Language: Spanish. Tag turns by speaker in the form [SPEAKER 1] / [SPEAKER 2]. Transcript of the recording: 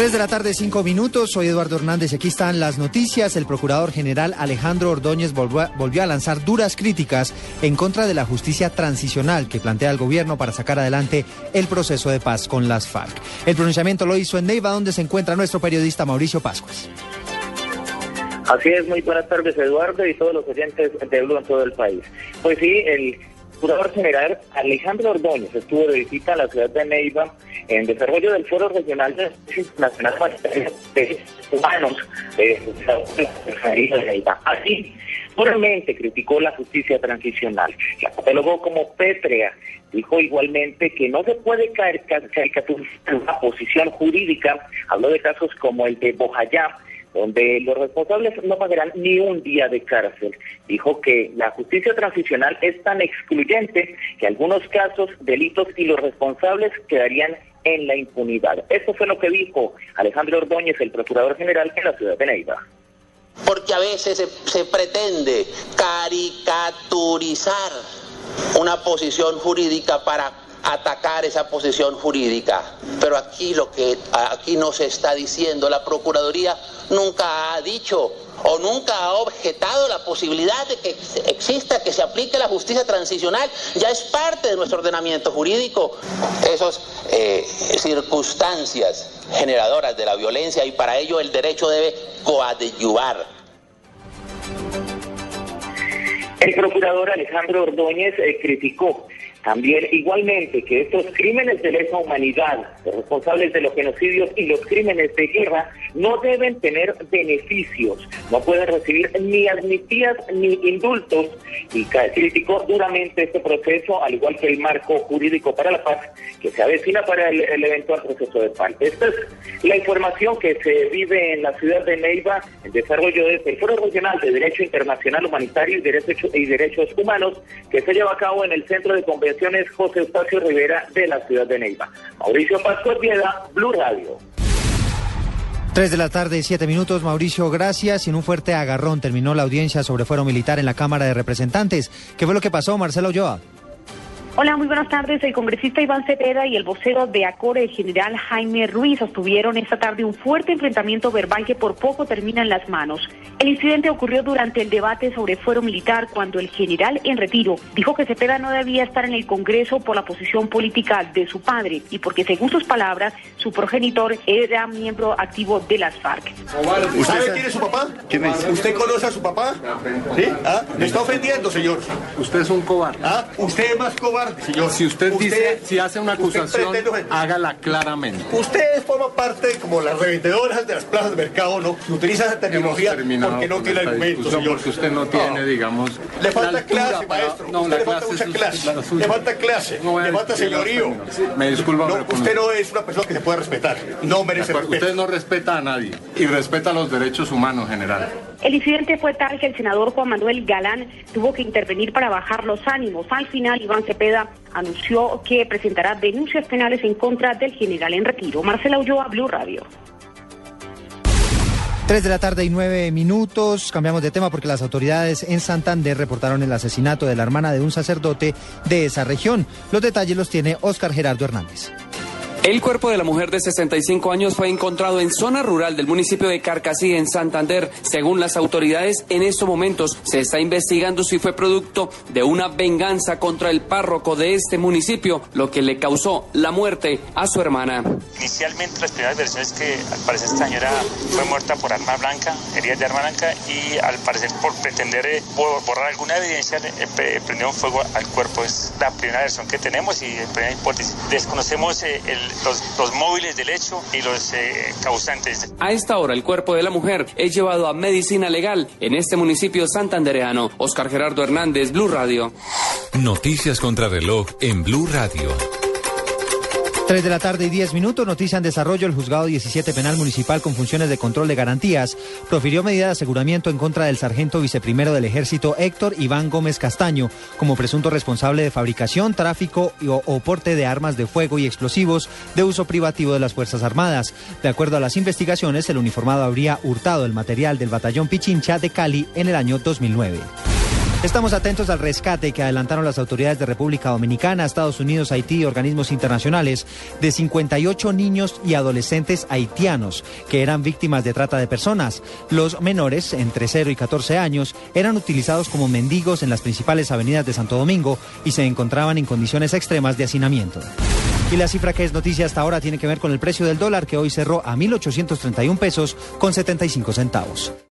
[SPEAKER 1] 3 de la tarde, 5 minutos. Soy Eduardo Hernández y aquí están las noticias. El procurador general Alejandro Ordóñez volvió a lanzar duras críticas en contra de la justicia transicional que plantea el gobierno para sacar adelante el proceso de paz con las FARC. El pronunciamiento lo hizo en Neiva, donde se encuentra nuestro periodista Mauricio Pascuas.
[SPEAKER 2] Así es, muy buenas tardes Eduardo y todos los oyentes de Blue en todo el país. Pues sí, el procurador general Alejandro Ordóñez estuvo de visita a la ciudad de Neiva en desarrollo del Foro Regional de Nacional de Humanos de Neiva. Así, puramente criticó la justicia transicional, la catalogó como pétrea. Dijo igualmente que no se puede caricaturizar una posición jurídica. Habló de casos como el de Bojayá, donde los responsables no pagarán ni un día de cárcel. Dijo que la justicia transicional es tan excluyente que algunos casos delitos y los responsables quedarían en la impunidad. Esto fue lo que dijo Alejandro Ordóñez, el Procurador General en la ciudad de Neiva.
[SPEAKER 3] Porque a veces se, se pretende caricaturizar una posición jurídica para atacar esa posición jurídica. Pero aquí lo que aquí nos está diciendo la Procuraduría nunca ha dicho o nunca ha objetado la posibilidad de que exista, que se aplique la justicia transicional, ya es parte de nuestro ordenamiento jurídico. Esas eh, circunstancias generadoras de la violencia y para ello el derecho debe coadyuvar.
[SPEAKER 2] El procurador Alejandro Ordóñez eh, criticó también, igualmente, que estos crímenes de lesa humanidad, los responsables de los genocidios y los crímenes de guerra, no deben tener beneficios, no pueden recibir ni amnistías ni indultos, y criticó duramente este proceso, al igual que el marco jurídico para la paz que se avecina para el, eventual proceso de paz. Esta es la información que se vive en la ciudad de Neiva, en desarrollo del Foro Regional de Derecho Internacional Humanitario y Derechos, y Derechos Humanos, que se lleva a cabo en el Centro de Convención José Eustacio Rivera de la ciudad de Neiva. Mauricio Pascual Piedra, Blue Radio.
[SPEAKER 1] 3 de la tarde, siete minutos. Mauricio, gracias. En un fuerte agarrón terminó la audiencia sobre fuero militar en la Cámara de Representantes. ¿Qué fue lo que pasó, Marcelo Ulloa?
[SPEAKER 4] Hola, muy buenas tardes. El congresista Iván Cepeda y el vocero de ACORE, el general Jaime Ruiz, sostuvieron esta tarde un fuerte enfrentamiento verbal que por poco termina en las manos. El incidente ocurrió durante el debate sobre fuero militar cuando el general en retiro dijo que Cepeda no debía estar en el Congreso por la posición política de su padre y porque, según sus palabras, su progenitor era miembro activo de las FARC.
[SPEAKER 5] ¿Usted sabe quién es su papá? ¿Quién es? ¿Usted conoce a su papá? ¿Sí? ¿Ah? Me está ofendiendo, señor.
[SPEAKER 6] Usted es un cobarde.
[SPEAKER 5] ¿Ah? Usted es más cobarde. Señor,
[SPEAKER 6] si usted, dice, si hace una acusación, hágala claramente.
[SPEAKER 5] Usted forma parte como las revendedoras de las plazas de mercado, ¿no? Que utiliza esa tecnología porque no tiene argumentos, señor.
[SPEAKER 6] Porque usted no tiene, digamos.
[SPEAKER 5] Le falta clase, maestro. No, usted le falta mucha clase. Le falta clase. le falta señorío.
[SPEAKER 6] Me disculpa,
[SPEAKER 5] no, Usted no es una persona que se puede respetar. No merece respeto.
[SPEAKER 6] Usted no respeta a nadie y respeta los derechos humanos en general.
[SPEAKER 4] El incidente fue tal que el senador Juan Manuel Galán tuvo que intervenir para bajar los ánimos. Al final, Iván Cepeda anunció que presentará denuncias penales en contra del general en retiro. Marcela Ulloa, Blue Radio.
[SPEAKER 1] Tres de la tarde y nueve minutos. Cambiamos de tema porque las autoridades en Santander reportaron el asesinato de la hermana de un sacerdote de esa región. Los detalles los tiene Óscar Gerardo Hernández.
[SPEAKER 7] El cuerpo de la mujer de 65 años fue encontrado en zona rural del municipio de Carcasí, en Santander. Según las autoridades, en estos momentos se está investigando si fue producto de una venganza contra el párroco de este municipio, lo que le causó la muerte a su hermana.
[SPEAKER 8] Inicialmente las primeras versiones que al parecer esta señora fue muerta por arma blanca, heridas de arma blanca y al parecer por pretender eh, borrar alguna evidencia eh, prendió fuego al cuerpo. Es la primera versión que tenemos y la primera hipótesis. Desconocemos eh, el los, móviles del hecho y los eh, causantes.
[SPEAKER 7] A esta hora, el cuerpo de la mujer es llevado a medicina legal en este municipio santandereano. Oscar Gerardo Hernández, Blue Radio.
[SPEAKER 9] Noticias contra reloj en Blue Radio.
[SPEAKER 1] 3 de la tarde y 10 minutos, noticia en desarrollo. El juzgado 17 penal municipal con funciones de control de garantías profirió medida de aseguramiento en contra del sargento viceprimero del ejército Héctor Iván Gómez Castaño como presunto responsable de fabricación, tráfico o, o porte de armas de fuego y explosivos de uso privativo de las Fuerzas Armadas. De acuerdo a las investigaciones, el uniformado habría hurtado el material del batallón Pichincha de Cali en el año 2009. Estamos atentos al rescate que adelantaron las autoridades de República Dominicana, Estados Unidos, Haití y organismos internacionales de 58 niños y adolescentes haitianos que eran víctimas de trata de personas. Los menores, entre 0 y 14 años, eran utilizados como mendigos en las principales avenidas de Santo Domingo y se encontraban en condiciones extremas de hacinamiento. Y la cifra que es noticia hasta ahora tiene que ver con el precio del dólar que hoy cerró a 1.831 pesos con 75 centavos.